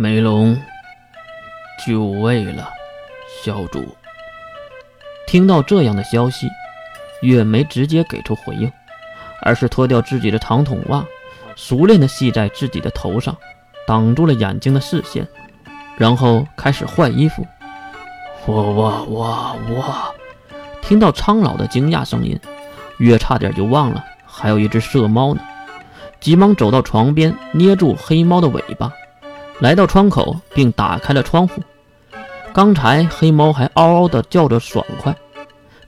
梅龙就位了，小主。听到这样的消息，月没直接给出回应，而是脱掉自己的长筒袜，熟练地系在自己的头上，挡住了眼睛的视线，然后开始换衣服。我我我我！听到苍老的惊讶声音，月差点就忘了还有一只色猫呢，急忙走到床边，捏住黑猫的尾巴，来到窗口并打开了窗户。刚才黑猫还嗷嗷地叫着爽快，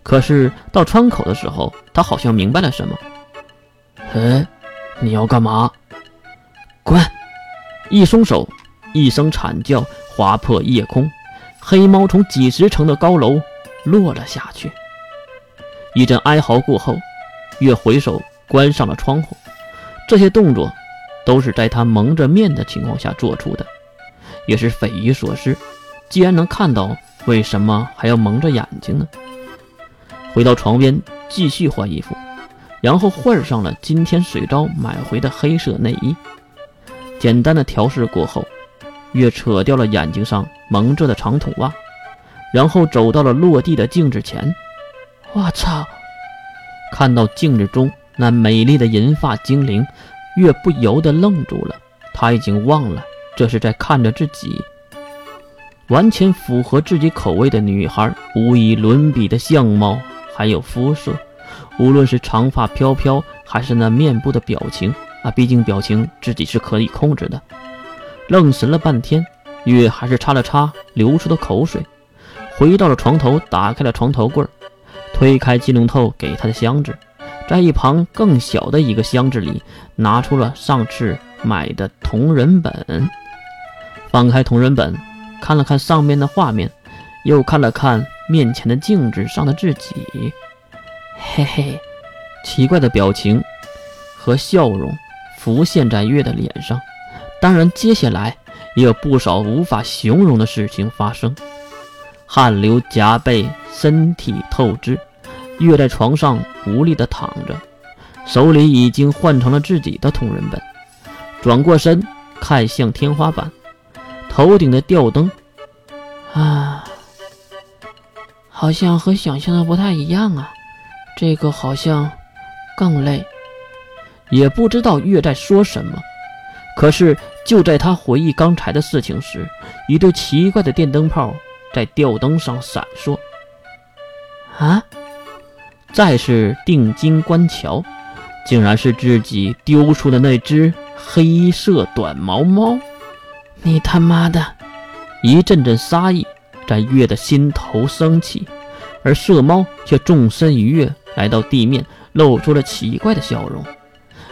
可是到窗口的时候，它好像明白了什么。哎，你要干嘛？滚！一松手，一声惨叫划破夜空，黑猫从几十层的高楼落了下去。一阵哀嚎过后，月回手关上了窗户。这些动作都是在他蒙着面的情况下做出的，也是匪夷所思。既然能看到，为什么还要蒙着眼睛呢？回到床边继续换衣服，然后换上了今天水昭买回的黑色内衣。简单的调试过后，月扯掉了眼睛上蒙着的长筒袜，然后走到了落地的镜子前。我操！看到镜子中那美丽的银发精灵，月不由得愣住了。他已经忘了这是在看着自己。完全符合自己口味的女孩，无以伦比的相貌，还有肤色，无论是长发飘飘，还是那面部的表情啊，毕竟表情自己是可以控制的。愣神了半天，月还是擦了擦流出的口水，回到了床头，打开了床头柜，推开金龙头给他的箱子，在一旁更小的一个箱子里拿出了上次买的同人本，翻开同人本。看了看上面的画面，又看了看面前的镜子上的自己，嘿嘿，奇怪的表情和笑容浮现在月的脸上。当然，接下来也有不少无法形容的事情发生。汗流浃背，身体透支，月在床上无力地躺着，手里已经换成了自己的同人本，转过身看向天花板。头顶的吊灯，啊，好像和想象的不太一样啊。这个好像更累，也不知道月在说什么。可是就在他回忆刚才的事情时，一对奇怪的电灯泡在吊灯上闪烁。啊！再是定睛观瞧，竟然是自己丢出的那只黑色短毛猫。你他妈的！一阵阵杀意在月的心头升起，而色猫却纵身一跃，来到地面，露出了奇怪的笑容。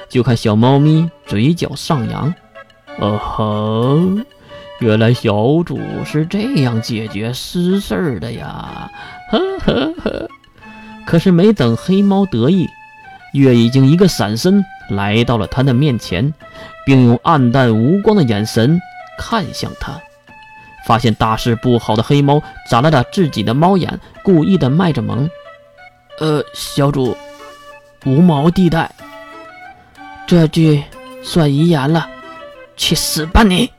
就看小猫咪嘴角上扬，哦吼！原来小主是这样解决私事儿的呀！呵呵呵。可是没等黑猫得意，月已经一个闪身来到了他的面前，并用暗淡无光的眼神。看向他，发现大事不好的黑猫眨了眨自己的猫眼，故意的卖着萌：“呃，小主，无毛地带。”这句算遗言了，去死吧你！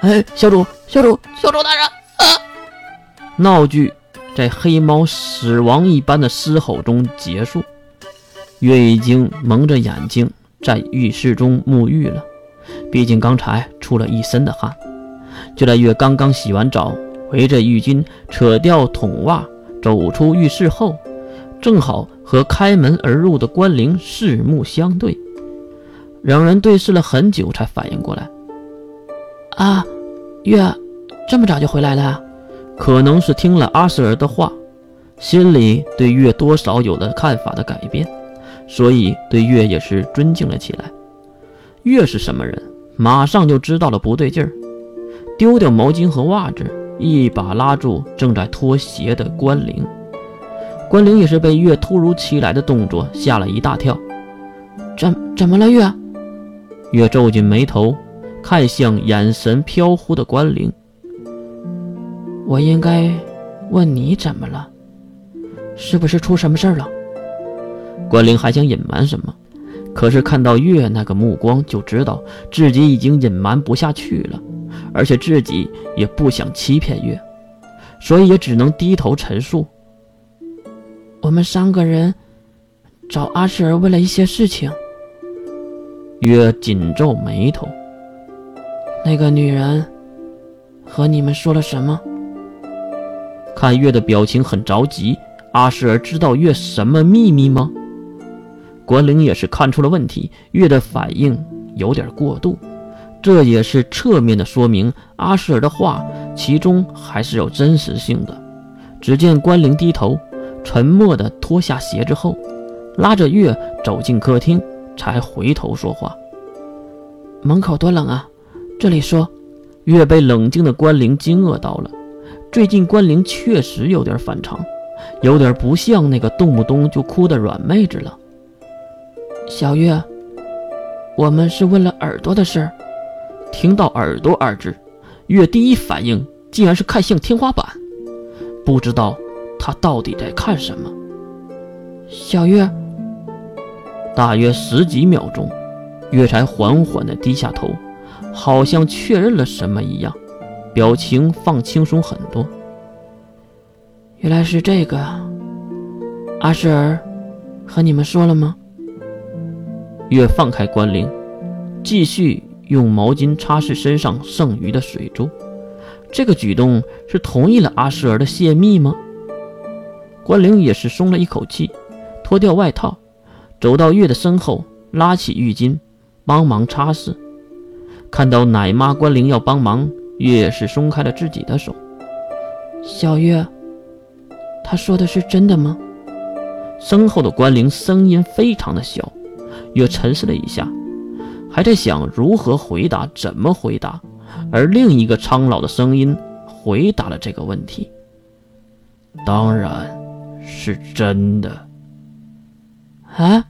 哎，小主，小主，小主大人！啊！闹剧在黑猫死亡一般的嘶吼中结束。月已经蒙着眼睛在浴室中沐浴了。毕竟刚才出了一身的汗，就在月刚刚洗完澡，围着浴巾扯掉筒袜走出浴室后，正好和开门而入的关灵四目相对，两人对视了很久才反应过来。啊，月，这么早就回来了？可能是听了阿瑟尔的话，心里对月多少有了看法的改变，所以对月也是尊敬了起来。月是什么人？马上就知道了不对劲儿，丢掉毛巾和袜子，一把拉住正在脱鞋的关灵。关灵也是被月突如其来的动作吓了一大跳。怎怎么了，月？月皱紧眉头，看向眼神飘忽的关灵。我应该问你怎么了？是不是出什么事儿了？关灵还想隐瞒什么？可是看到月那个目光，就知道自己已经隐瞒不下去了，而且自己也不想欺骗月，所以也只能低头陈述：“我们三个人找阿诗儿问了一些事情。”月紧皱眉头：“那个女人和你们说了什么？”看月的表情很着急，阿诗儿知道月什么秘密吗？关灵也是看出了问题，月的反应有点过度。这也是侧面的说明，阿诗尔的话其中还是有真实性的。只见关灵低头，沉默地脱下鞋之后，拉着月走进客厅，才回头说话：“门口多冷啊，这里说。”月被冷静的关灵惊愕到了。最近关灵确实有点反常，有点不像那个动不动就哭的软妹子了。小月，我们是问了耳朵的事儿。听到“耳朵”二字，月第一反应竟然是看向天花板，不知道他到底在看什么。小月，大约十几秒钟，月才缓缓地低下头，好像确认了什么一样，表情放轻松很多。原来是这个，阿诗儿和你们说了吗？月放开关灵，继续。用毛巾擦拭身上剩余的水珠，这个举动是同意了阿诗儿的泄密吗？关灵也是松了一口气，脱掉外套，走到月的身后，拉起浴巾帮忙擦拭。看到奶妈关灵要帮忙，越是松开了自己的手。小月，他说的是真的吗？身后的关灵声音非常的小，月沉思了一下。还在想如何回答，怎么回答，而另一个苍老的声音回答了这个问题：“当然是真的。”啊。